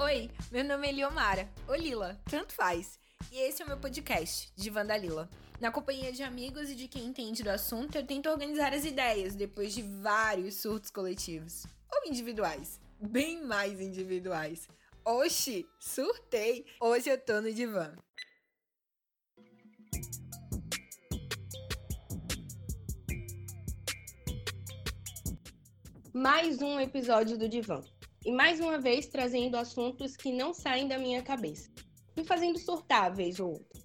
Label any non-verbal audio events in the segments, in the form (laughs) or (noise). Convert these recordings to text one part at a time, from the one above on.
Oi, meu nome é Liomara, ou Lila, tanto faz. E esse é o meu podcast, de Vandalila. Na companhia de amigos e de quem entende do assunto, eu tento organizar as ideias depois de vários surtos coletivos. Ou individuais. Bem mais individuais. Oxi, surtei! Hoje eu tô no divã. Mais um episódio do Divã. E mais uma vez trazendo assuntos que não saem da minha cabeça. Me fazendo surtar, vez ou outra.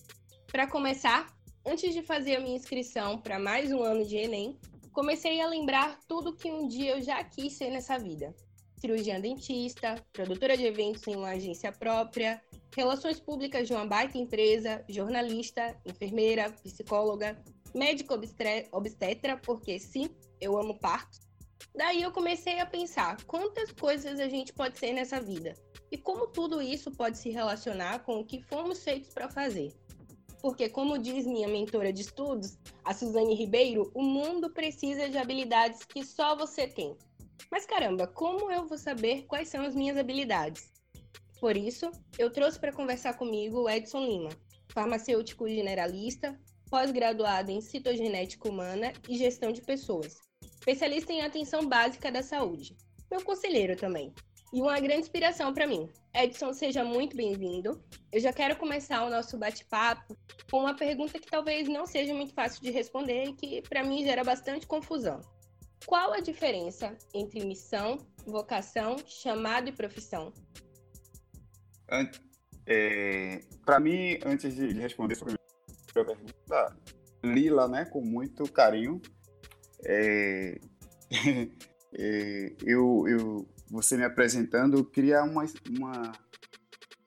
Para começar, antes de fazer a minha inscrição para mais um ano de Enem, comecei a lembrar tudo que um dia eu já quis ser nessa vida. Cirurgiã dentista, produtora de eventos em uma agência própria, relações públicas de uma baita empresa, jornalista, enfermeira, psicóloga, médico obstetra, porque sim, eu amo partos. Daí eu comecei a pensar quantas coisas a gente pode ser nessa vida e como tudo isso pode se relacionar com o que fomos feitos para fazer. Porque, como diz minha mentora de estudos, a Suzane Ribeiro, o mundo precisa de habilidades que só você tem. Mas caramba, como eu vou saber quais são as minhas habilidades? Por isso, eu trouxe para conversar comigo o Edson Lima, farmacêutico generalista, pós-graduado em citogenética humana e gestão de pessoas, especialista em atenção básica da saúde, meu conselheiro também e uma grande inspiração para mim. Edson, seja muito bem-vindo. Eu já quero começar o nosso bate-papo com uma pergunta que talvez não seja muito fácil de responder e que para mim gera bastante confusão. Qual a diferença entre missão, vocação, chamado e profissão? É, para mim, antes de responder essa primeira pergunta, Lila, né, com muito carinho, é, (laughs) é, eu, eu você me apresentando, queria uma, uma...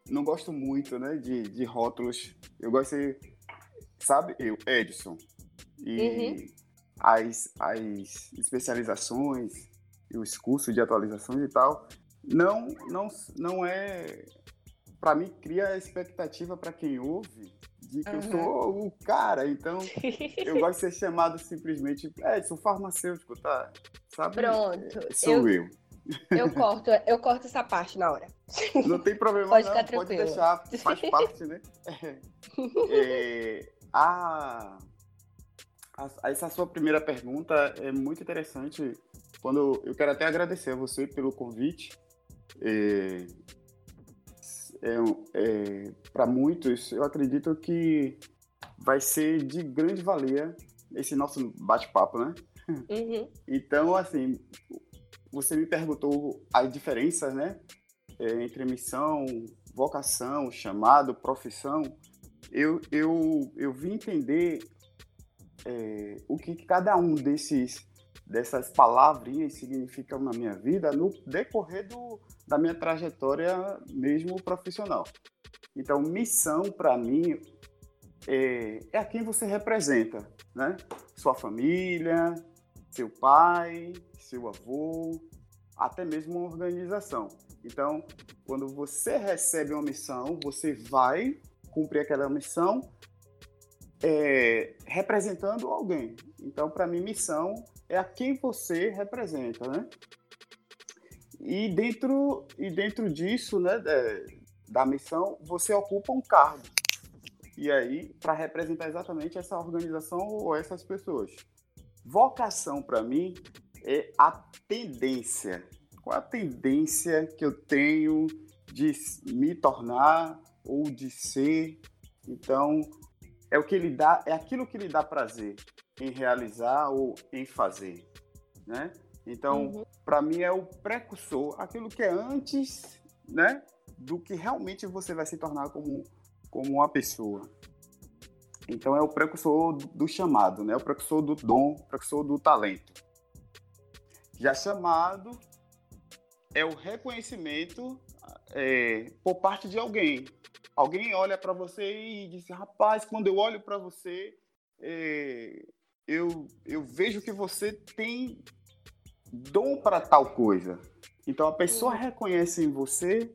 Não gosto muito, né, de, de rótulos. Eu gosto de... Sabe, eu, Edson. E uhum. as, as especializações os cursos de atualizações e tal, não, não, não é... Para mim, cria expectativa para quem ouve de que uhum. eu sou o cara. Então, eu (laughs) gosto de ser chamado simplesmente Edson, farmacêutico, tá? Sabe? Pronto. Sou eu. eu. Eu corto, eu corto essa parte na hora. Não tem problema, pode não, ficar pode deixar, faz parte, né? É, a, a, essa sua primeira pergunta é muito interessante. Quando eu quero até agradecer a você pelo convite. É, é, é, Para muitos, eu acredito que vai ser de grande valia esse nosso bate-papo, né? Uhum. Então, assim, você me perguntou as diferenças, né? É, entre missão, vocação, chamado, profissão. Eu, eu, eu vim entender é, o que cada um desses dessas palavrinhas significam na minha vida no decorrer do, da minha trajetória mesmo profissional. Então, missão para mim é, é a quem você representa, né? Sua família, seu pai, seu avô, até mesmo uma organização. Então, quando você recebe uma missão, você vai cumprir aquela missão é, representando alguém. Então, para mim, missão é a quem você representa, né? E dentro, e dentro disso, né, é, da missão, você ocupa um cargo. E aí, para representar exatamente essa organização ou essas pessoas. Vocação, para mim, é a tendência. Qual a tendência que eu tenho de me tornar ou de ser? Então, é o que ele dá, é aquilo que lhe dá prazer em realizar ou em fazer, né? Então, uhum. para mim é o precursor, aquilo que é antes, né, do que realmente você vai se tornar como como uma pessoa. Então é o precursor do chamado, né? O precursor do dom, o precursor do talento. Já chamado é o reconhecimento é, por parte de alguém. Alguém olha para você e diz: rapaz, quando eu olho para você, é, eu, eu vejo que você tem dom para tal coisa. Então a pessoa uhum. reconhece em você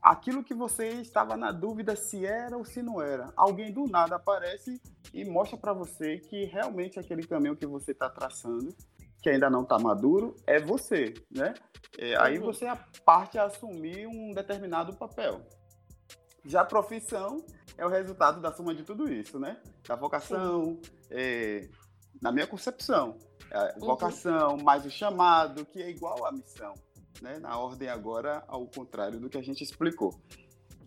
aquilo que você estava na dúvida se era ou se não era. Alguém do nada aparece e mostra para você que realmente aquele caminho que você está traçando que ainda não está maduro é você, né? É, aí uhum. você parte a assumir um determinado papel. Já a profissão é o resultado da soma de tudo isso, né? Da vocação, é, na minha concepção, a uhum. vocação mais o chamado, que é igual à missão, né? Na ordem agora ao contrário do que a gente explicou.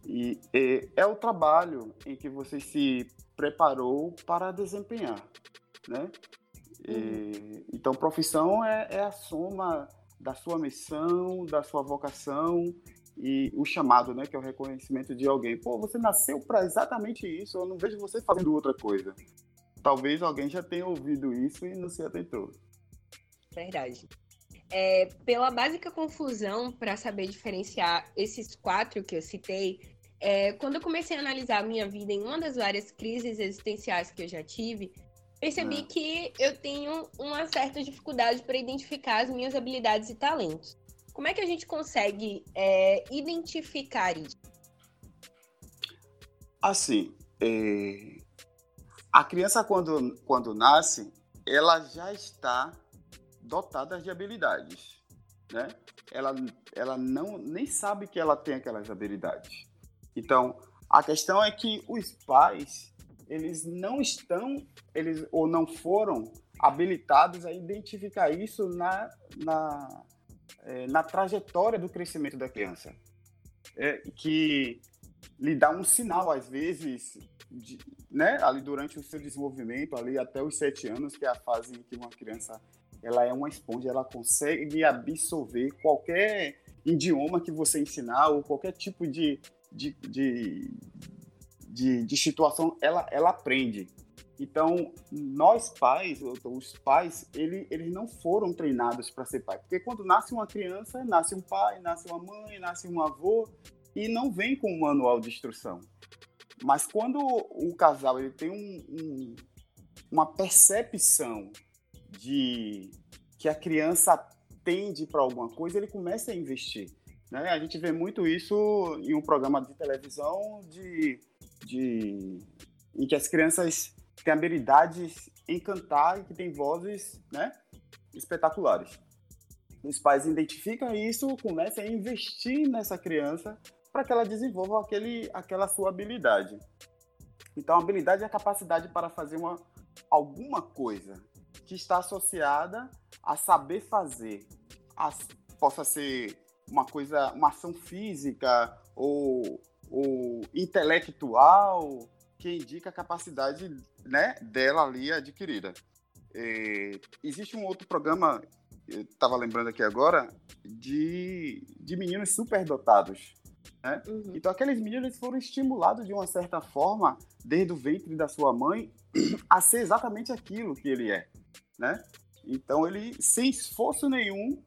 E, e é o trabalho em que você se preparou para desempenhar, né? E, uhum. então, profissão é, é a soma da sua missão, da sua vocação e o chamado, né, que é o reconhecimento de alguém. Pô, você nasceu para exatamente isso, eu não vejo você fazendo outra coisa. Talvez alguém já tenha ouvido isso e não se atentou. Verdade. É, pela básica confusão para saber diferenciar esses quatro que eu citei, é, quando eu comecei a analisar a minha vida em uma das várias crises existenciais que eu já tive, percebi ah. que eu tenho uma certa dificuldade para identificar as minhas habilidades e talentos. Como é que a gente consegue é, identificar isso? Assim, é... a criança quando, quando nasce, ela já está dotada de habilidades, né? Ela, ela não nem sabe que ela tem aquelas habilidades. Então, a questão é que os pais, eles não estão, eles ou não foram habilitados a identificar isso na, na, é, na trajetória do crescimento da criança. É, que lhe dá um sinal, às vezes, de, né, ali durante o seu desenvolvimento, ali até os sete anos, que é a fase em que uma criança ela é uma esponja, ela consegue absorver qualquer idioma que você ensinar ou qualquer tipo de, de, de, de, de situação, ela, ela aprende. Então, nós pais, os pais, ele, eles não foram treinados para ser pai. Porque quando nasce uma criança, nasce um pai, nasce uma mãe, nasce um avô, e não vem com um manual de instrução. Mas quando o casal ele tem um, um, uma percepção de que a criança tende para alguma coisa, ele começa a investir. Né? A gente vê muito isso em um programa de televisão de, de, em que as crianças tem habilidades em cantar e que tem vozes né, espetaculares. Os pais identificam isso, começam a investir nessa criança para que ela desenvolva aquele, aquela sua habilidade. Então, a habilidade é a capacidade para fazer uma, alguma coisa que está associada a saber fazer. A, possa ser uma coisa, uma ação física ou, ou intelectual, que indica a capacidade né, dela ali adquirida. É, existe um outro programa, estava lembrando aqui agora, de, de meninos superdotados. Né? Uhum. Então, aqueles meninos foram estimulados de uma certa forma, desde o ventre da sua mãe, (clears throat) a ser exatamente aquilo que ele é. Né? Então, ele, sem esforço nenhum,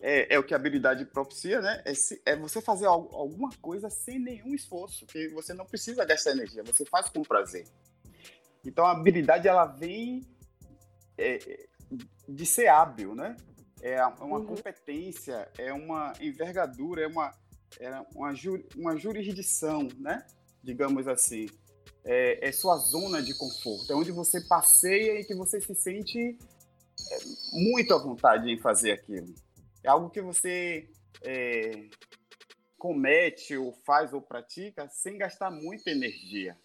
é, é, o que a habilidade propicia, né? É, se, é você fazer algo, alguma coisa sem nenhum esforço, que você não precisa gastar energia, você faz com prazer. Então a habilidade ela vem é, de ser hábil, né? É uma uhum. competência, é uma envergadura, é uma, é uma, uma jurisdição, né? Digamos assim. É, é, sua zona de conforto, é onde você passeia e que você se sente é, muito à vontade em fazer aquilo. É algo que você é, comete ou faz ou pratica sem gastar muita energia.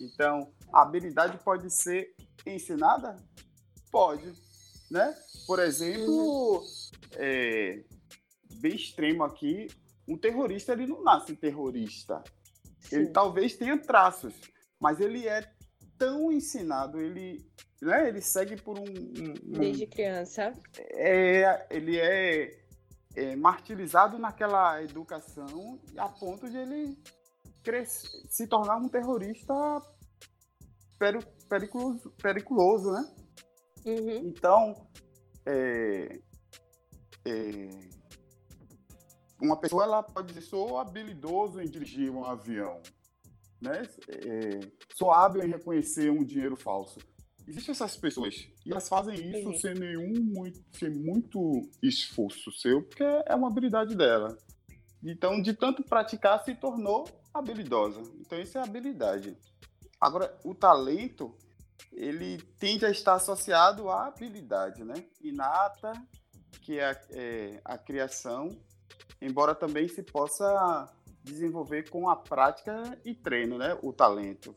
Então, a habilidade pode ser ensinada? Pode, né? Por exemplo, uhum. é, bem extremo aqui, um terrorista ele não nasce terrorista. Sim. Ele talvez tenha traços, mas ele é tão ensinado, ele, né, ele segue por um, um desde criança. É, ele é, é martirizado naquela educação a ponto de ele crescer, se tornar um terrorista periculoso, periculoso né? Uhum. Então, é, é, uma pessoa ela pode dizer, sou habilidoso em dirigir um avião, né? É, sou hábil em reconhecer um dinheiro falso. Existem essas pessoas e elas fazem isso uhum. sem nenhum muito, sem muito esforço seu, porque é uma habilidade dela. Então, de tanto praticar, se tornou habilidosa. Então, isso é habilidade. Agora, o talento ele tende a estar associado à habilidade, né? Inata, que é a, é a criação, embora também se possa desenvolver com a prática e treino, né? O talento.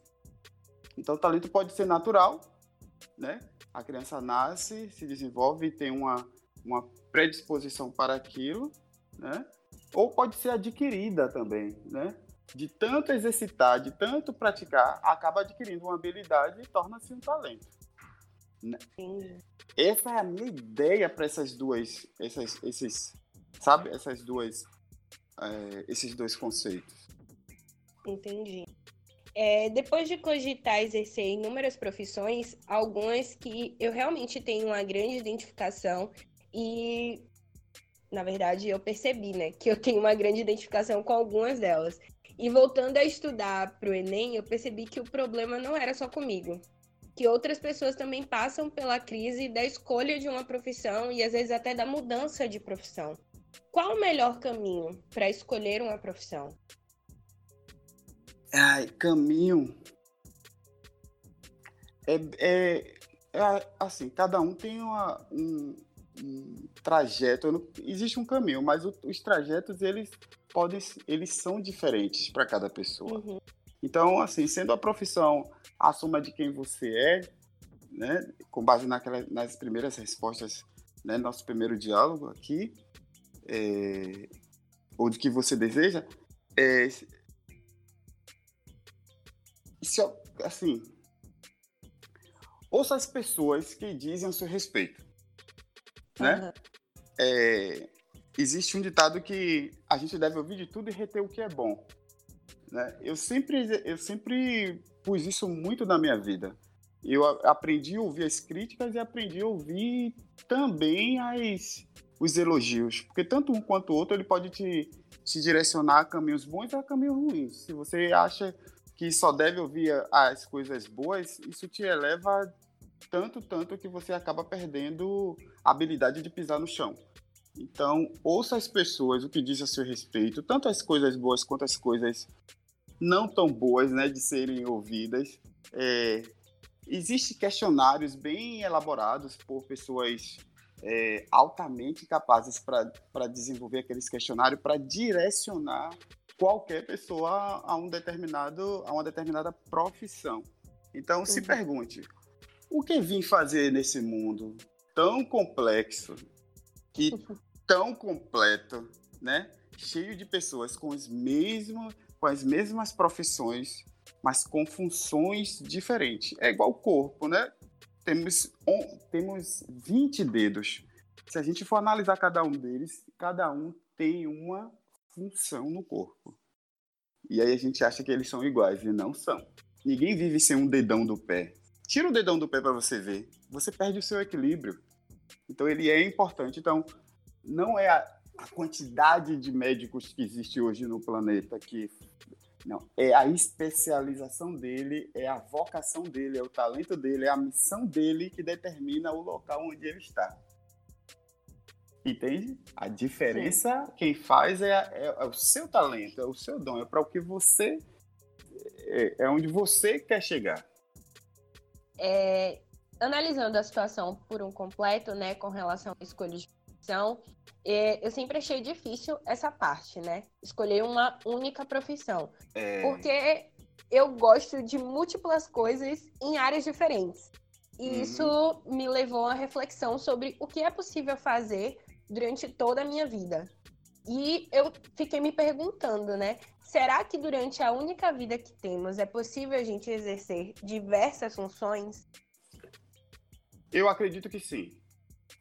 Então, o talento pode ser natural, né? A criança nasce, se desenvolve e tem uma, uma predisposição para aquilo, né? Ou pode ser adquirida também, né? De tanto exercitar, de tanto praticar, acaba adquirindo uma habilidade e torna-se um talento. Né? Essa é a minha ideia para essas duas, essas, esses, sabe, essas duas, é, esses dois conceitos. Entendi. É, depois de cogitar exercer inúmeras profissões, algumas que eu realmente tenho uma grande identificação e, na verdade, eu percebi, né, que eu tenho uma grande identificação com algumas delas. E voltando a estudar para o Enem, eu percebi que o problema não era só comigo, que outras pessoas também passam pela crise da escolha de uma profissão e às vezes até da mudança de profissão. Qual o melhor caminho para escolher uma profissão? Ai, caminho. É, é, é, assim, cada um tem uma, um, um trajeto. Não, existe um caminho, mas o, os trajetos eles podem, eles são diferentes para cada pessoa. Uhum. Então, assim, sendo a profissão a soma de quem você é, né, com base naquela, nas primeiras respostas, né, nosso primeiro diálogo aqui, é, ou de que você deseja, é, se, assim, ouça as pessoas que dizem o seu respeito, né? Uhum. É, existe um ditado que a gente deve ouvir de tudo e reter o que é bom, né? Eu sempre, eu sempre pus isso muito na minha vida. Eu aprendi a ouvir as críticas e aprendi a ouvir também as, os elogios, porque tanto um quanto o outro ele pode te, te direcionar a caminhos bons ou a caminhos ruins. Se você acha que só deve ouvir as coisas boas, isso te eleva tanto, tanto que você acaba perdendo a habilidade de pisar no chão. Então, ouça as pessoas o que diz a seu respeito, tanto as coisas boas quanto as coisas não tão boas, né, de serem ouvidas. É, Existem questionários bem elaborados por pessoas é, altamente capazes para desenvolver aqueles questionários, para direcionar qualquer pessoa a um determinado a uma determinada profissão. Então se uhum. pergunte: o que vim fazer nesse mundo tão complexo e (laughs) tão completo, né? Cheio de pessoas com os mesmos com as mesmas profissões, mas com funções diferentes. É igual o corpo, né? Temos, temos 20 dedos. Se a gente for analisar cada um deles, cada um tem uma função no corpo. E aí a gente acha que eles são iguais e não são. Ninguém vive sem um dedão do pé. Tira o dedão do pé para você ver. Você perde o seu equilíbrio. Então ele é importante. Então não é a, a quantidade de médicos que existe hoje no planeta que não, é a especialização dele, é a vocação dele, é o talento dele, é a missão dele que determina o local onde ele está. Entende? A diferença, Sim. quem faz é, é, é, o seu talento, é o seu dom, é para o que você. É, é, onde você quer chegar. É, analisando a situação por um completo, né, com relação à escolha de profissão, é, eu sempre achei difícil essa parte, né? Escolher uma única profissão. É. Porque eu gosto de múltiplas coisas em áreas diferentes. E uhum. isso me levou a reflexão sobre o que é possível fazer durante toda a minha vida. E eu fiquei me perguntando, né? Será que durante a única vida que temos é possível a gente exercer diversas funções? Eu acredito que sim.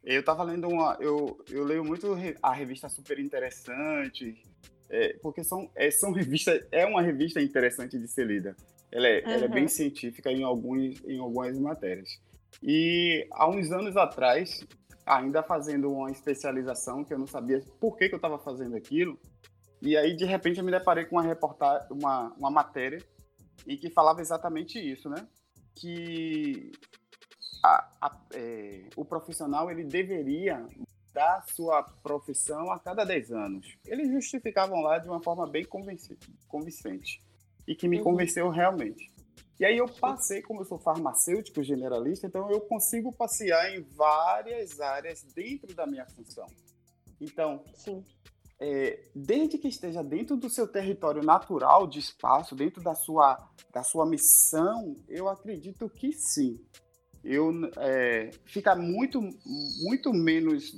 Eu estava lendo uma. Eu, eu leio muito a revista Super Interessante, é, porque são, é, são revistas. É uma revista interessante de ser lida. Ela é, uhum. ela é bem científica em, alguns, em algumas matérias. E há uns anos atrás, ainda fazendo uma especialização que eu não sabia por que, que eu estava fazendo aquilo. E aí, de repente, eu me deparei com uma reportagem, uma, uma matéria em que falava exatamente isso, né? Que a, a, é, o profissional ele deveria dar sua profissão a cada 10 anos. Eles justificavam lá de uma forma bem convincente e que me uhum. convenceu realmente. E aí eu passei, como eu sou farmacêutico generalista, então eu consigo passear em várias áreas dentro da minha função. Então, é, desde que esteja dentro do seu território natural de espaço, dentro da sua, da sua missão, eu acredito que sim. Eu, é, fica muito, muito menos.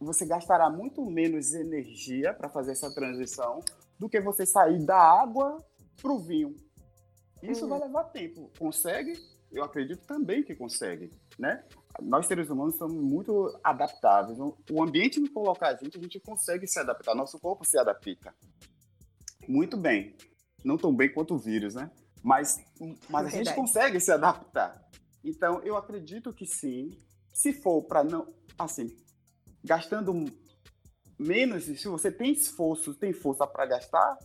Você gastará muito menos energia para fazer essa transição do que você sair da água para o vinho. Isso vai levar tempo. Consegue? Eu acredito também que consegue, né? Nós seres humanos somos muito adaptáveis. O ambiente que colocar a gente, a gente consegue se adaptar. Nosso corpo se adapta. Muito bem. Não tão bem quanto o vírus, né? Mas, mas a gente consegue se adaptar. Então, eu acredito que sim. Se for para não, assim, gastando menos, se você tem esforço, tem força para gastar,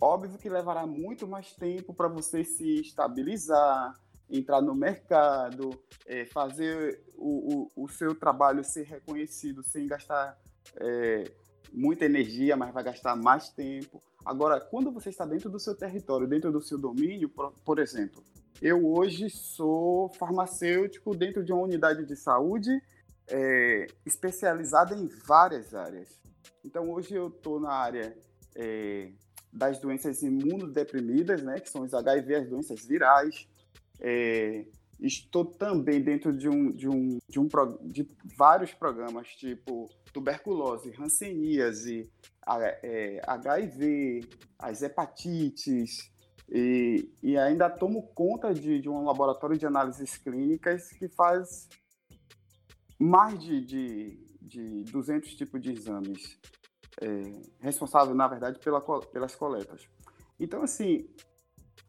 Óbvio que levará muito mais tempo para você se estabilizar, entrar no mercado, é, fazer o, o, o, seu trabalho ser reconhecido sem gastar é, muita energia, mas vai gastar mais tempo. Agora, quando você está dentro do seu território, dentro do seu domínio, por, por exemplo, eu hoje sou farmacêutico dentro de uma unidade de saúde é, especializada em várias áreas. Então, hoje eu estou na área é, das doenças imunodeprimidas, né, que são os HIV, as doenças virais. É, estou também dentro de um, de um, de um de vários programas, tipo tuberculose, hanseníase, é, HIV, as hepatites, e, e, ainda tomo conta de, de, um laboratório de análises clínicas que faz mais de, de, de 200 tipos de exames é, responsável, na verdade, pela, pelas coletas. Então, assim,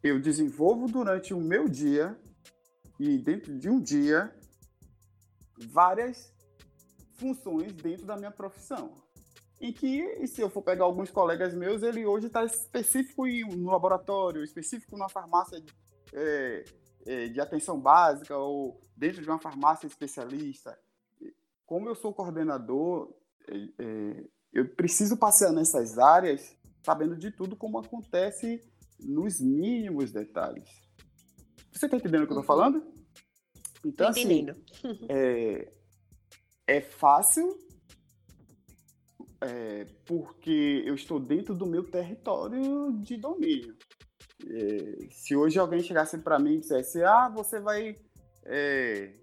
eu desenvolvo durante o meu dia e dentro de um dia várias funções dentro da minha profissão. Em que, se eu for pegar alguns colegas meus, ele hoje está específico no laboratório, específico na farmácia é, é, de atenção básica ou dentro de uma farmácia especialista. Como eu sou coordenador, é, é eu preciso passear nessas áreas sabendo de tudo como acontece nos mínimos detalhes. Você está entendendo o que eu estou uhum. falando? Então, assim, entendendo. É, é fácil é, porque eu estou dentro do meu território de domínio. É, se hoje alguém chegasse para mim e dissesse, ah, você vai é,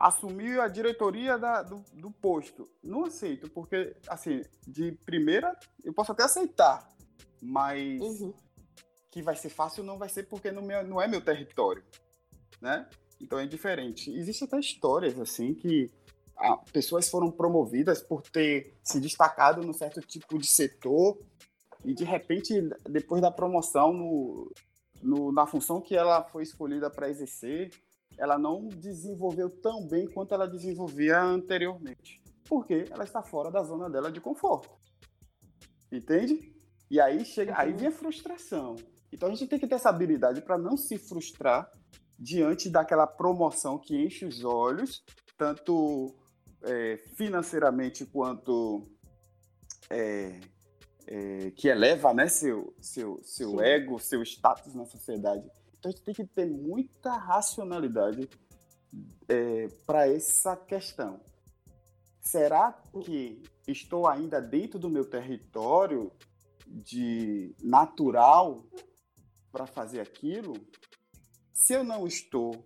assumiu a diretoria da, do, do, posto. Não aceito, porque, assim, de primeira, eu posso até aceitar, mas uhum. que vai ser fácil não vai ser porque não, meu, não é meu território, né? Então é diferente. Existem até histórias, assim, que pessoas foram promovidas por ter se destacado num certo tipo de setor e, de repente, depois da promoção no, no na função que ela foi escolhida para exercer, ela não desenvolveu tão bem quanto ela desenvolvia anteriormente. Porque ela está fora da zona dela de conforto. Entende? E aí chega, aí vem a frustração. Então a gente tem que ter essa habilidade para não se frustrar diante daquela promoção que enche os olhos, tanto é, financeiramente quanto é, é, que eleva né, seu, seu, seu ego, seu status na sociedade. Então a gente tem que ter muita racionalidade é, para essa questão. Será que estou ainda dentro do meu território de natural para fazer aquilo? Se eu não estou,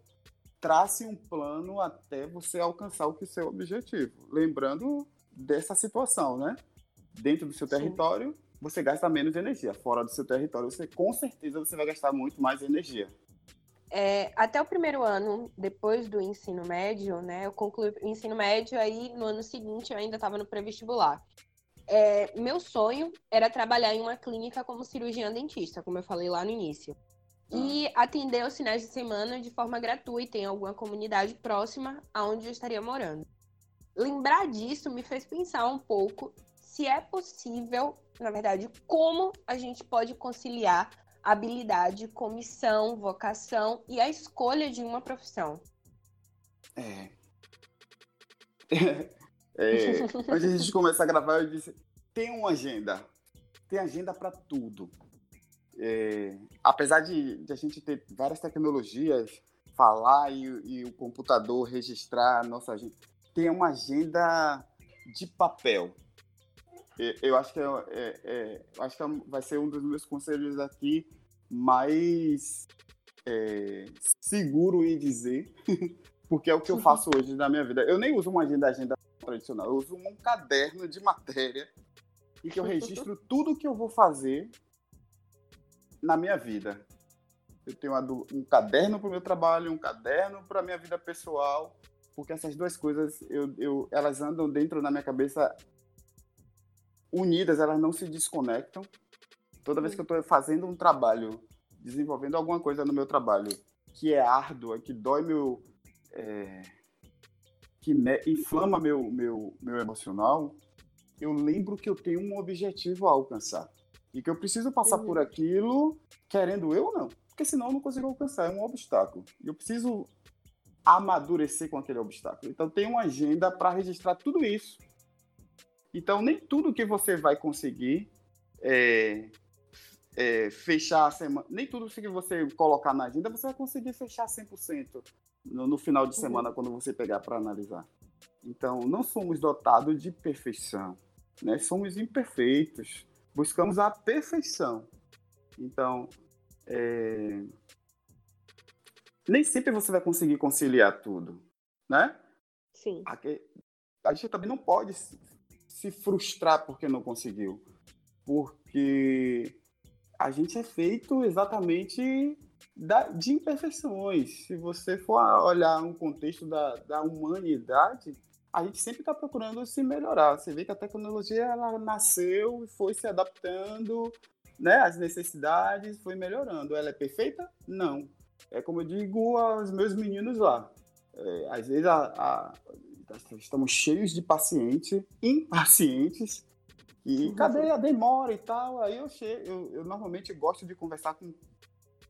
trace um plano até você alcançar o que é seu objetivo. Lembrando dessa situação, né? Dentro do seu território, Sim você gasta menos energia. Fora do seu território, você com certeza você vai gastar muito mais energia. É, até o primeiro ano, depois do ensino médio, né? Eu concluí o ensino médio, aí no ano seguinte eu ainda estava no pré-vestibular. É, meu sonho era trabalhar em uma clínica como cirurgiã dentista, como eu falei lá no início. E ah. atender os finais de semana de forma gratuita em alguma comunidade próxima aonde eu estaria morando. Lembrar disso me fez pensar um pouco se é possível, na verdade, como a gente pode conciliar habilidade, comissão, vocação e a escolha de uma profissão. É. (laughs) é. Antes de a gente começar a gravar, eu disse: tem uma agenda. Tem agenda para tudo. É, apesar de, de, a gente ter várias tecnologias, falar e, e o computador registrar a nossa agenda, tem uma agenda de papel. Eu acho que, é, é, é, acho que é vai ser um dos meus conselhos aqui mais é, seguro em dizer, (laughs) porque é o que eu faço hoje na minha vida. Eu nem uso uma agenda, agenda tradicional, eu uso um caderno de matéria em que eu registro tudo que eu vou fazer na minha vida. Eu tenho um caderno para o meu trabalho, um caderno para a minha vida pessoal, porque essas duas coisas, eu, eu, elas andam dentro da minha cabeça unidas, elas não se desconectam. Toda vez que eu estou fazendo um trabalho, desenvolvendo alguma coisa no meu trabalho que é árdua, que dói meu. É, que me, inflama meu, meu, meu emocional, eu lembro que eu tenho um objetivo a alcançar. E que eu preciso passar uhum. por aquilo, querendo eu ou não. Porque senão eu não consigo alcançar, é um obstáculo. E eu preciso amadurecer com aquele obstáculo. Então tem uma agenda para registrar tudo isso. Então nem tudo que você vai conseguir é, é, fechar a semana, nem tudo que você colocar na agenda você vai conseguir fechar 100% no, no final de uhum. semana uhum. quando você pegar para analisar. Então não somos dotados de perfeição, né? Somos imperfeitos buscamos a perfeição. Então, é... nem sempre você vai conseguir conciliar tudo, né? Sim. A gente também não pode se frustrar porque não conseguiu, porque a gente é feito exatamente da, de imperfeições. Se você for olhar um contexto da, da humanidade, a gente sempre está procurando se melhorar. Você vê que a tecnologia ela nasceu e foi se adaptando né, às necessidades, foi melhorando. Ela é perfeita? Não. É como eu digo aos meus meninos lá. É, às vezes a, a, estamos cheios de pacientes, impacientes, e uhum. cadê a demora e tal? Aí eu, chego, eu, eu normalmente gosto de conversar com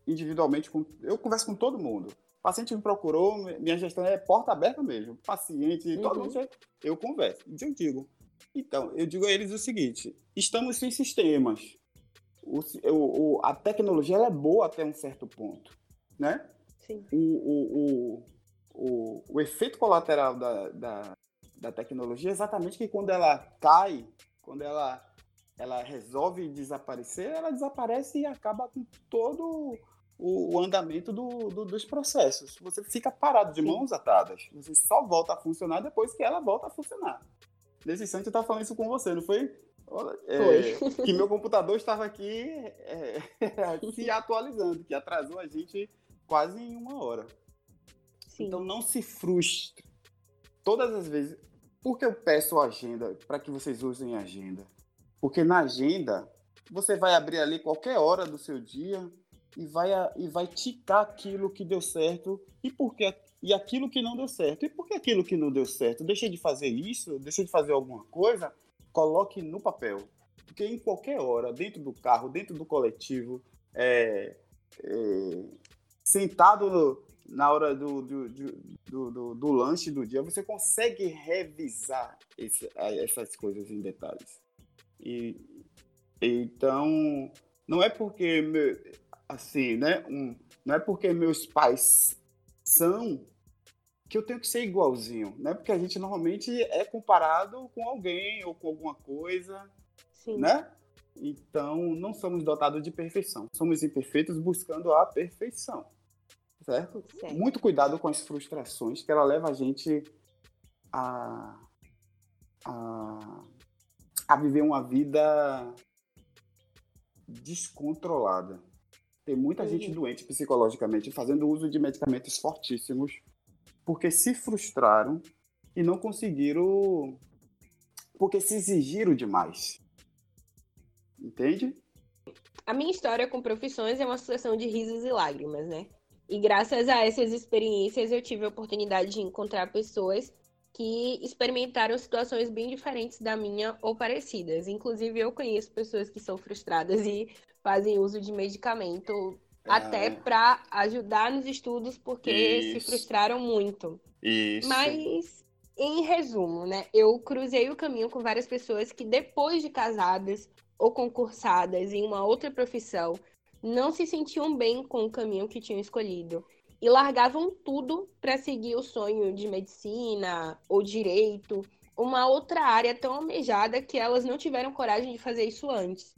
individualmente com. Eu converso com todo mundo paciente me procurou, minha gestão é porta aberta mesmo. Paciente, uhum. todo mundo, eu converso. Eu digo. Então, eu digo a eles o seguinte: estamos sem sistemas. O, o, a tecnologia é boa até um certo ponto, né? Sim. O, o, o, o, efeito colateral da, da, da tecnologia é exatamente que quando ela cai, quando ela, ela resolve desaparecer, ela desaparece e acaba com todo o, o andamento do, do, dos processos. Você fica parado de Sim. mãos atadas. Você só volta a funcionar depois que ela volta a funcionar. Nesse instante eu estava falando isso com você, não foi? É, foi. (laughs) que meu computador estava aqui é, (laughs) se atualizando, que atrasou a gente quase em uma hora. Sim. Então não se frustre. Todas as vezes. Por que eu peço agenda para que vocês usem agenda? Porque na agenda você vai abrir ali qualquer hora do seu dia, e vai, e vai ticar aquilo que deu certo e porque e aquilo que não deu certo. E por que aquilo que não deu certo? Deixei de fazer isso, deixei de fazer alguma coisa, coloque no papel. Porque em qualquer hora, dentro do carro, dentro do coletivo, é, é, sentado no, na hora do do, do, do, do, lanche do dia, você consegue revisar esse, essas coisas em detalhes. E, então, não é porque meu, assim, né? Um, não é porque meus pais são que eu tenho que ser igualzinho, né? Porque a gente normalmente é comparado com alguém ou com alguma coisa, Sim. né? Então, não somos dotados de perfeição. Somos imperfeitos buscando a perfeição. Certo? certo? Muito cuidado com as frustrações, que ela leva a gente a, a, a viver uma vida descontrolada. Tem muita gente doente psicologicamente fazendo uso de medicamentos fortíssimos porque se frustraram e não conseguiram. porque se exigiram demais. Entende? A minha história com profissões é uma sucessão de risos e lágrimas, né? E graças a essas experiências eu tive a oportunidade de encontrar pessoas que experimentaram situações bem diferentes da minha ou parecidas. Inclusive, eu conheço pessoas que são frustradas e fazem uso de medicamento ah. até para ajudar nos estudos porque Isso. se frustraram muito. Isso. Mas, em resumo, né? Eu cruzei o caminho com várias pessoas que, depois de casadas ou concursadas em uma outra profissão, não se sentiam bem com o caminho que tinham escolhido e largavam tudo para seguir o sonho de medicina ou direito, uma outra área tão almejada que elas não tiveram coragem de fazer isso antes.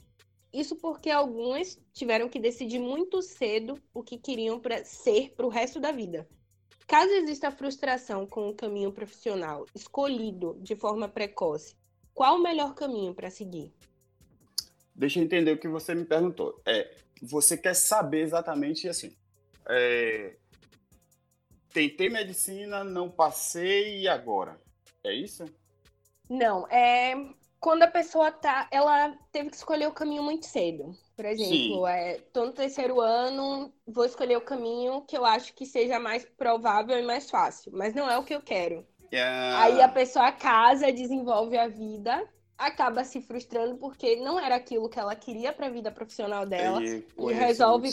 Isso porque algumas tiveram que decidir muito cedo o que queriam para ser para o resto da vida. Caso exista frustração com o caminho profissional escolhido de forma precoce, qual o melhor caminho para seguir? Deixa eu entender o que você me perguntou. É, você quer saber exatamente assim. É, tentei medicina, não passei e agora? É isso? Não, é quando a pessoa tá, ela teve que escolher o caminho muito cedo. Por exemplo, é, tô no terceiro ano, vou escolher o caminho que eu acho que seja mais provável e mais fácil, mas não é o que eu quero. Yeah. Aí a pessoa casa, desenvolve a vida, acaba se frustrando porque não era aquilo que ela queria para a vida profissional dela E, e resolve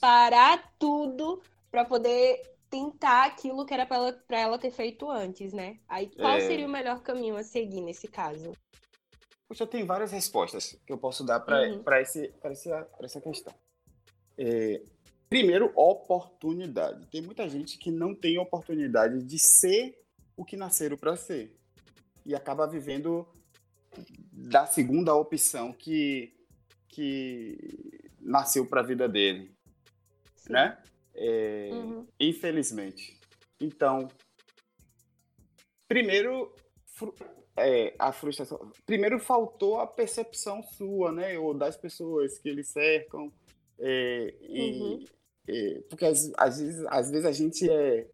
parar tudo para poder tentar aquilo que era para ela, ela ter feito antes, né? Aí qual É. seria o melhor caminho a seguir nesse caso? Poxa, tem várias respostas que eu posso dar para Uhum. esse, pra pra essa questão. É, primeiro, oportunidade. Tem muita gente que não tem oportunidade de ser o que nasceram para ser. E acaba vivendo da segunda opção que, que nasceu para a vida dele, Sim. né? É, Uhum. Infelizmente. Então, primeiro, é, a frustração. Primeiro faltou a percepção sua, né? Ou das pessoas que lhe cercam. é, e- Uhum. é, porque às, às vezes, às vezes a gente é,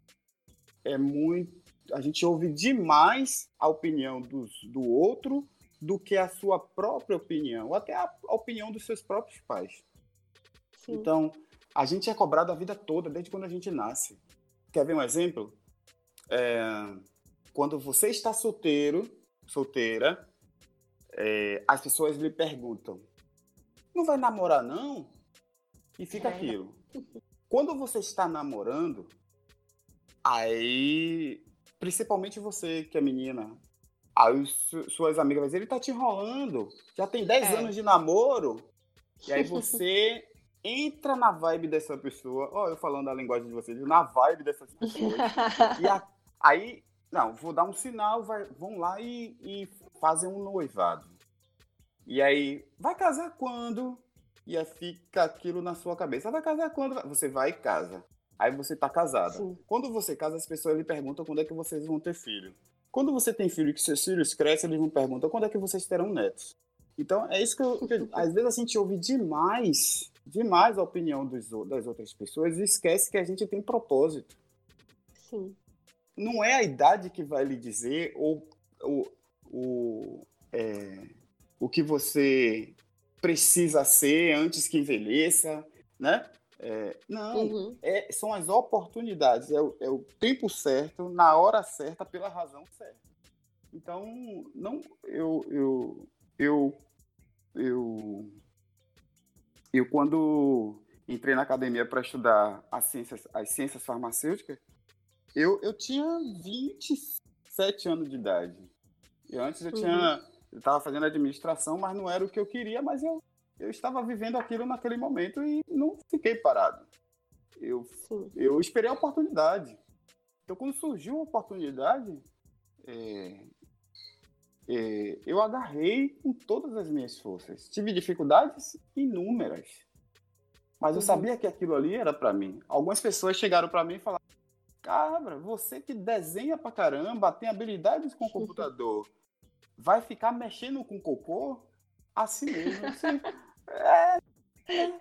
é muito. A gente ouve demais a opinião dos, do outro do que a sua própria opinião, ou até a, a opinião dos seus próprios pais. Sim. Então, a gente é cobrado a vida toda, desde quando a gente nasce. Quer ver um exemplo? É, quando você está solteiro, solteira, é, as pessoas lhe perguntam: não vai namorar, não? E fica É. aquilo. Quando você está namorando, aí, principalmente você que é menina, aí su- suas amigas vão dizer: ele tá te enrolando, já tem 10 É. anos de namoro. E aí (laughs) você entra na vibe dessa pessoa. Ó, eu falando a linguagem de vocês, na vibe dessas pessoas. (laughs) E a- aí, não, vou dar um sinal, vai- vão lá e, e fazem um noivado. E aí, vai casar quando? E aí fica aquilo na sua cabeça. Vai casar quando? Você vai e casa. Aí você tá casada. Sim. Quando você casa, as pessoas lhe perguntam quando é que vocês vão ter filho. Quando você tem filho e que seus filhos crescem, eles vão perguntar quando é que vocês terão netos. Então, é isso que eu. que às vezes a gente ouve demais, demais a opinião dos das outras pessoas e esquece que a gente tem propósito. Sim. Não é a idade que vai lhe dizer ou o, o, é, o que você precisa ser antes que envelheça, né? É, não, Uhum. é, são as oportunidades, é o, é o tempo certo, na hora certa, pela razão certa. Então, não, eu, eu, eu, eu, eu quando entrei na academia para estudar as ciências, as ciências farmacêuticas, eu, eu tinha 27 anos de idade. E antes eu tinha, eu estava fazendo administração, mas não era o que eu queria, mas eu, eu estava vivendo aquilo naquele momento e não fiquei parado. Eu Sim. eu esperei a oportunidade. Então, quando surgiu a oportunidade, é, é, eu agarrei com todas as minhas forças. Tive dificuldades inúmeras, mas eu Uhum. sabia que aquilo ali era para mim. Algumas pessoas chegaram para mim e falaram: Cabra, você que desenha pra caramba, tem habilidades com computador, vai ficar mexendo com cocô? Assim mesmo. Assim, é, é-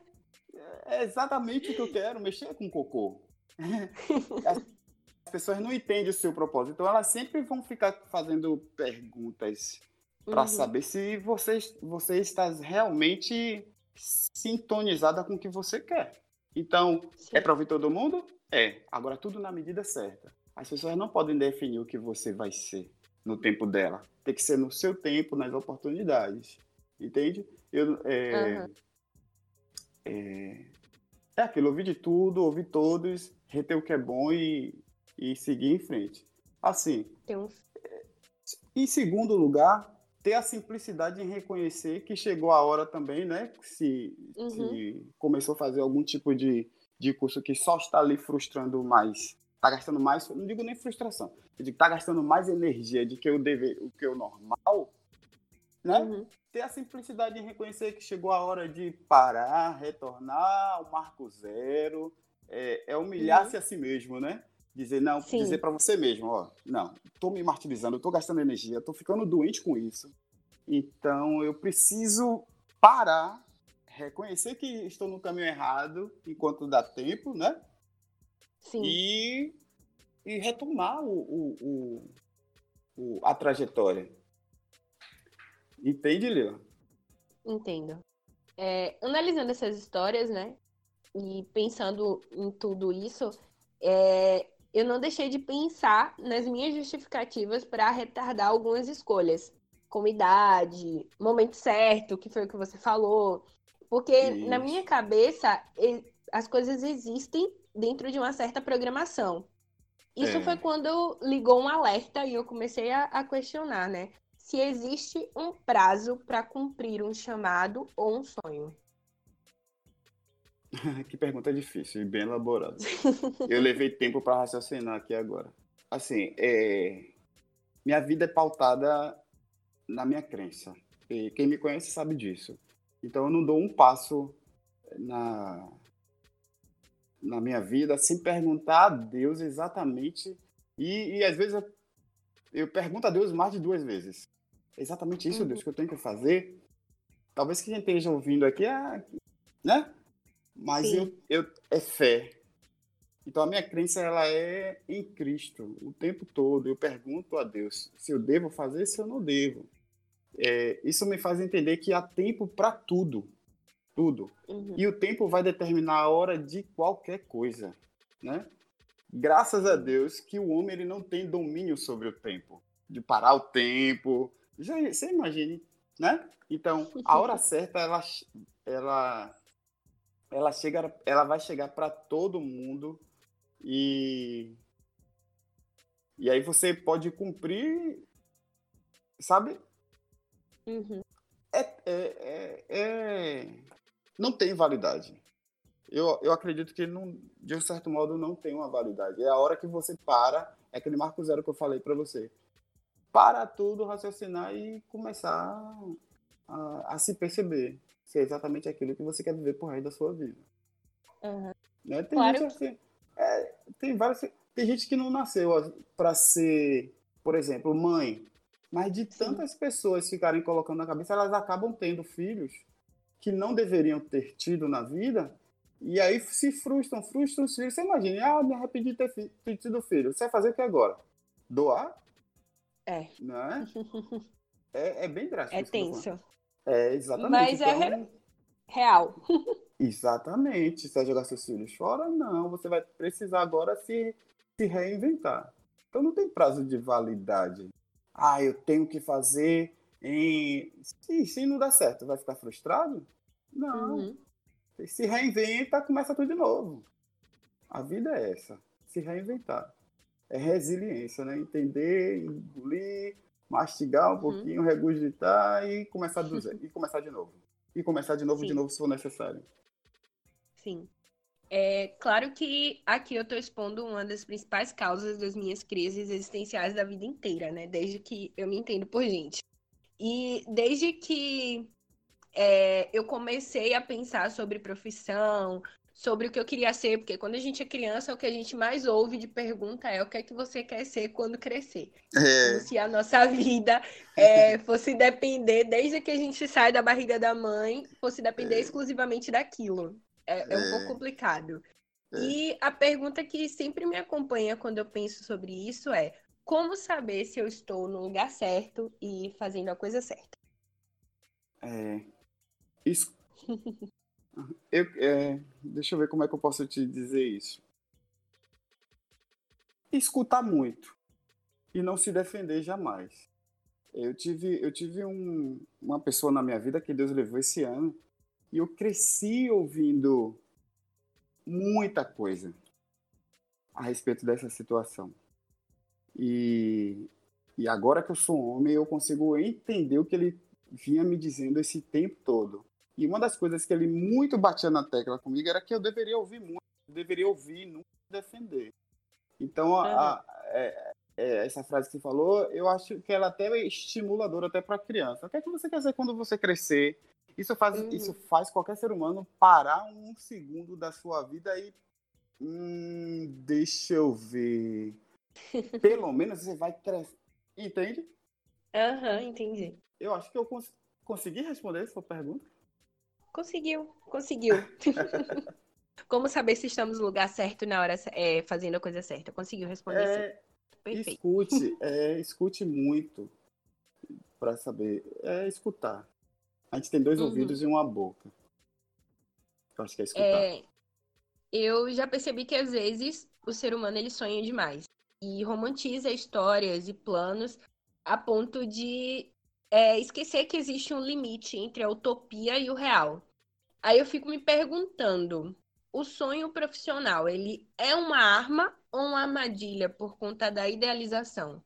é exatamente o que eu quero, mexer com cocô. (laughs) As pessoas não entendem o seu propósito, então elas sempre vão ficar fazendo perguntas para Uhum. saber se você, você está realmente sintonizada com o que você quer. Então, Sim. é para ouvir todo mundo? É. Agora, tudo na medida certa. As pessoas não podem definir o que você vai ser no tempo dela. Tem que ser no seu tempo, nas oportunidades. Entende? Eu, é, Aham. é, é aquilo, ouvir de tudo, ouvir todos, reter o que é bom e, e seguir em frente. Assim, um... em segundo lugar, ter a simplicidade em reconhecer que chegou a hora também, né? Se, Uhum. se começou a fazer algum tipo de, de curso que só está ali frustrando mais, está gastando mais, não digo nem frustração, eu digo está gastando mais energia de que o deve, o que o normal, né? Uhum. Ter a simplicidade em reconhecer que chegou a hora de parar, retornar ao marco zero, é, é humilhar-se a si mesmo, né? Dizer, não, Sim. dizer para você mesmo, ó, não, tô me martirizando, tô gastando energia, tô ficando doente com isso. Então eu preciso parar, reconhecer que estou no caminho errado enquanto dá tempo, né? Sim. E, e retomar o, o- o- o- a trajetória. Entende, Lila? Entendo. É, analisando essas histórias, né? E pensando em tudo isso, é, eu não deixei de pensar nas minhas justificativas para retardar algumas escolhas, como idade, momento certo, que foi o que você falou. Porque na Isso. minha cabeça, as coisas existem dentro de uma certa programação. Isso É. foi quando ligou um alerta e eu comecei a, a questionar, né? Se existe um prazo para cumprir um chamado ou um sonho. (laughs) que pergunta difícil e bem elaborada. Eu levei tempo para raciocinar aqui agora. Assim, é, minha vida é pautada na minha crença. E quem me conhece sabe disso. Então eu não dou um passo na, na minha vida sem perguntar a Deus exatamente. E, e às vezes eu, eu pergunto a Deus mais de duas vezes. Exatamente isso, Uhum. Deus, que eu tenho que fazer. Talvez quem esteja ouvindo aqui, é, né? Mas Sim. eu, eu, é fé. Então a minha crença ela é em Cristo o tempo todo. Eu pergunto a Deus se eu devo fazer, se eu não devo. É, isso me faz entender que há tempo para tudo, tudo. Uhum. E o tempo vai determinar a hora de qualquer coisa, né? Graças a Deus que o homem ele não tem domínio sobre o tempo, de parar o tempo. Já, você imagine, né? Então, a hora (laughs) certa ela ela ela chega, ela vai chegar para todo mundo e e aí você pode cumprir, sabe? Uhum. é, é, é, é- não tem validade. Eu, eu acredito que não, de um certo modo não tem uma validade. É a hora que você para, é aquele marco zero que eu falei para você. Para tudo, raciocinar e começar a, a se perceber se é exatamente aquilo que você quer viver por resto da sua vida. Uhum. Né? Tem, Claro gente, assim, é, tem, várias, tem gente que não nasceu para ser, por exemplo, mãe, mas de tantas pessoas ficarem colocando na cabeça, elas acabam tendo filhos que não deveriam ter tido na vida, e aí se frustram, frustram os filhos. Você imagina, ah, me arrependi de ter, fi- ter tido filho. Você vai fazer o que agora? Doar? É. Não é? (laughs) É, é bem drástico. É tenso. É, exatamente. Mas é Então, Real. (laughs) Exatamente. Você vai jogar seus filhos fora? Não. Você vai precisar agora se, se reinventar. Então não tem prazo de validade. Ah, eu tenho que fazer em. Se, se não dá certo, vai ficar frustrado? Não. Uhum. Se reinventa, começa tudo de novo. A vida é essa. Se reinventar. É resiliência, né? Entender, engolir, mastigar um Uhum. pouquinho, regurgitar e começar do (laughs) zero. E começar de novo. E começar de novo, de Sim. novo, se for necessário. Sim. É claro que aqui eu tô expondo uma das principais causas das minhas crises existenciais da vida inteira, né? Desde que eu me entendo por gente. E desde que é, eu comecei a pensar sobre profissão, sobre o que eu queria ser, porque quando a gente é criança, o que a gente mais ouve de pergunta é o que é que você quer ser quando crescer. É, Como se a nossa vida é, (laughs) fosse depender, desde que a gente sai da barriga da mãe, fosse depender É. exclusivamente daquilo. É, é um É. pouco complicado. É. E a pergunta que sempre me acompanha quando eu penso sobre isso é: como saber se eu estou no lugar certo e fazendo a coisa certa? é, isso. (laughs) Eu, é, deixa eu ver como é que eu posso te dizer isso. Escutar muito e não se defender jamais. Eu tive, eu tive um- uma pessoa na minha vida que Deus levou esse ano e eu cresci ouvindo muita coisa a respeito dessa situação. E E agora que eu sou homem, eu consigo entender o que ele vinha me dizendo esse tempo todo. E uma das coisas que ele muito batia na tecla comigo era que eu deveria ouvir muito, deveria ouvir, nunca defender. Então, a, a, é, é, essa frase que você falou, eu acho que ela até é estimuladora até para a criança. O que é que você quer dizer quando você crescer? Isso faz, uhum. isso faz qualquer ser humano parar um segundo da sua vida e. Hum, deixa eu ver. (laughs) Pelo menos você vai crescer. Entende? Aham, uhum, entendi. Eu acho que eu cons consegui responder essa pergunta. Conseguiu, conseguiu. (laughs) Como saber se estamos no lugar certo na hora, é, fazendo a coisa certa? Conseguiu responder é, Perfeito. Escute, é, escute muito para saber. É escutar. A gente tem dois uhum. ouvidos e uma boca. Eu acho que é escutar. É, eu já percebi que às vezes o ser humano ele sonha demais e romantiza histórias e planos a ponto de é, esquecer que existe um limite entre a utopia e o real. Aí eu fico me perguntando, o sonho profissional, ele é uma arma ou uma armadilha por conta da idealização?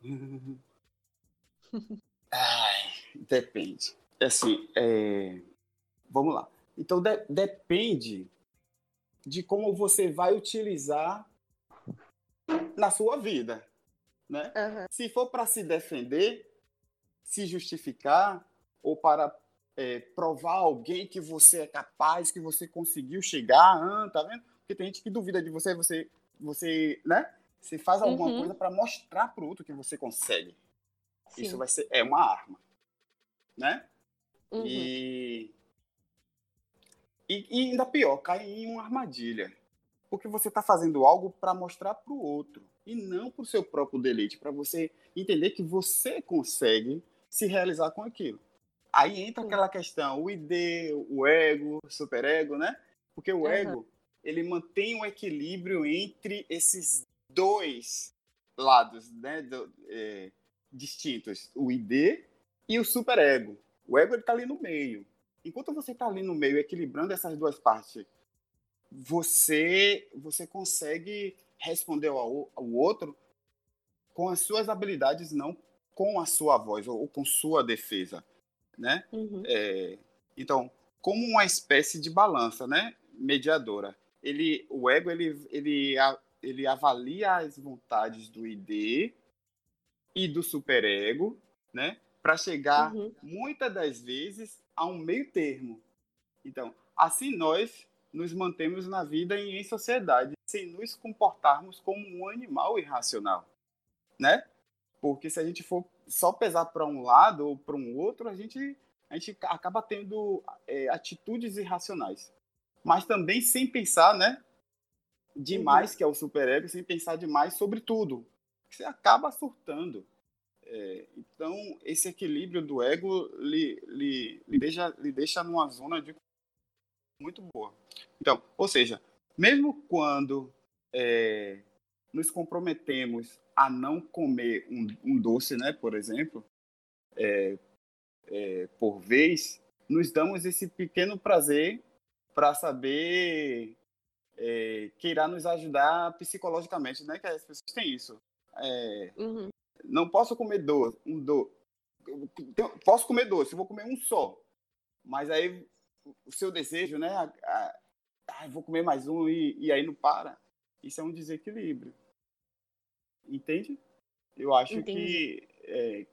(laughs) Ai, depende. Assim, é... vamos lá. Então de depende de como você vai utilizar na sua vida, né? Uhum. Se for para se defender, se justificar ou para é, provar alguém que você é capaz, que você conseguiu chegar, ah, tá vendo? Porque tem gente que duvida de você, você, você, né? Você faz alguma uhum. coisa para mostrar pro outro que você consegue. Sim. Isso vai ser é uma arma, né? Uhum. E, e, e ainda pior, cai em uma armadilha, porque você está fazendo algo para mostrar para o outro e não para o seu próprio deleite, para você entender que você consegue se realizar com aquilo. Aí entra aquela questão, o ID, o ego, o superego, né? Porque o uhum. ego, ele mantém um equilíbrio entre esses dois lados, né? Do, é, distintos, o ID e o superego. O ego está ali no meio. Enquanto você está ali no meio, equilibrando essas duas partes, você você consegue responder ao, ao outro com as suas habilidades, não com a sua voz ou, ou com sua defesa né? Uhum. É, então, como uma espécie de balança, né? Mediadora. Ele, o ego, ele, ele, ele avalia as vontades do ID e do superego, né? Para chegar, uhum. muitas das vezes, a um meio termo. Então, assim nós nos mantemos na vida e em sociedade, sem nos comportarmos como um animal irracional, né? Porque se a gente for só pesar para um lado ou para um outro, a gente, a gente acaba tendo é, atitudes irracionais. Mas também sem pensar, né? Demais, uhum. que é o superego, sem pensar demais sobre tudo. Você acaba surtando. É, então, esse equilíbrio do ego lhe, lhe, lhe, deixa, lhe deixa numa zona de muito boa. Então, ou seja, mesmo quando é, nos comprometemos a não comer um, um doce, né, por exemplo, é, é, por vez, nos damos esse pequeno prazer para saber é, que irá nos ajudar psicologicamente, né? Que as pessoas têm isso. É, uhum. Não posso comer doce, um do, posso comer doce, vou comer um só, mas aí o seu desejo, né? A, a, a, vou comer mais um e, e aí não para. Isso é um desequilíbrio. Entende? Eu acho Entendi. que é,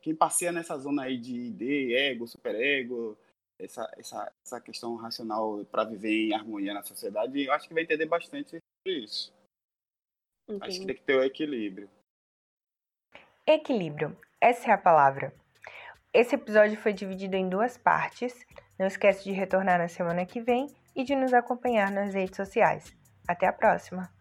quem passeia nessa zona aí de ID, ego, superego, essa, essa, essa questão racional para viver em harmonia na sociedade, eu acho que vai entender bastante sobre isso. Entendi. Acho que tem que ter o equilíbrio. Equilíbrio. Essa é a palavra. Esse episódio foi dividido em duas partes. Não esquece de retornar na semana que vem e de nos acompanhar nas redes sociais. Até a próxima!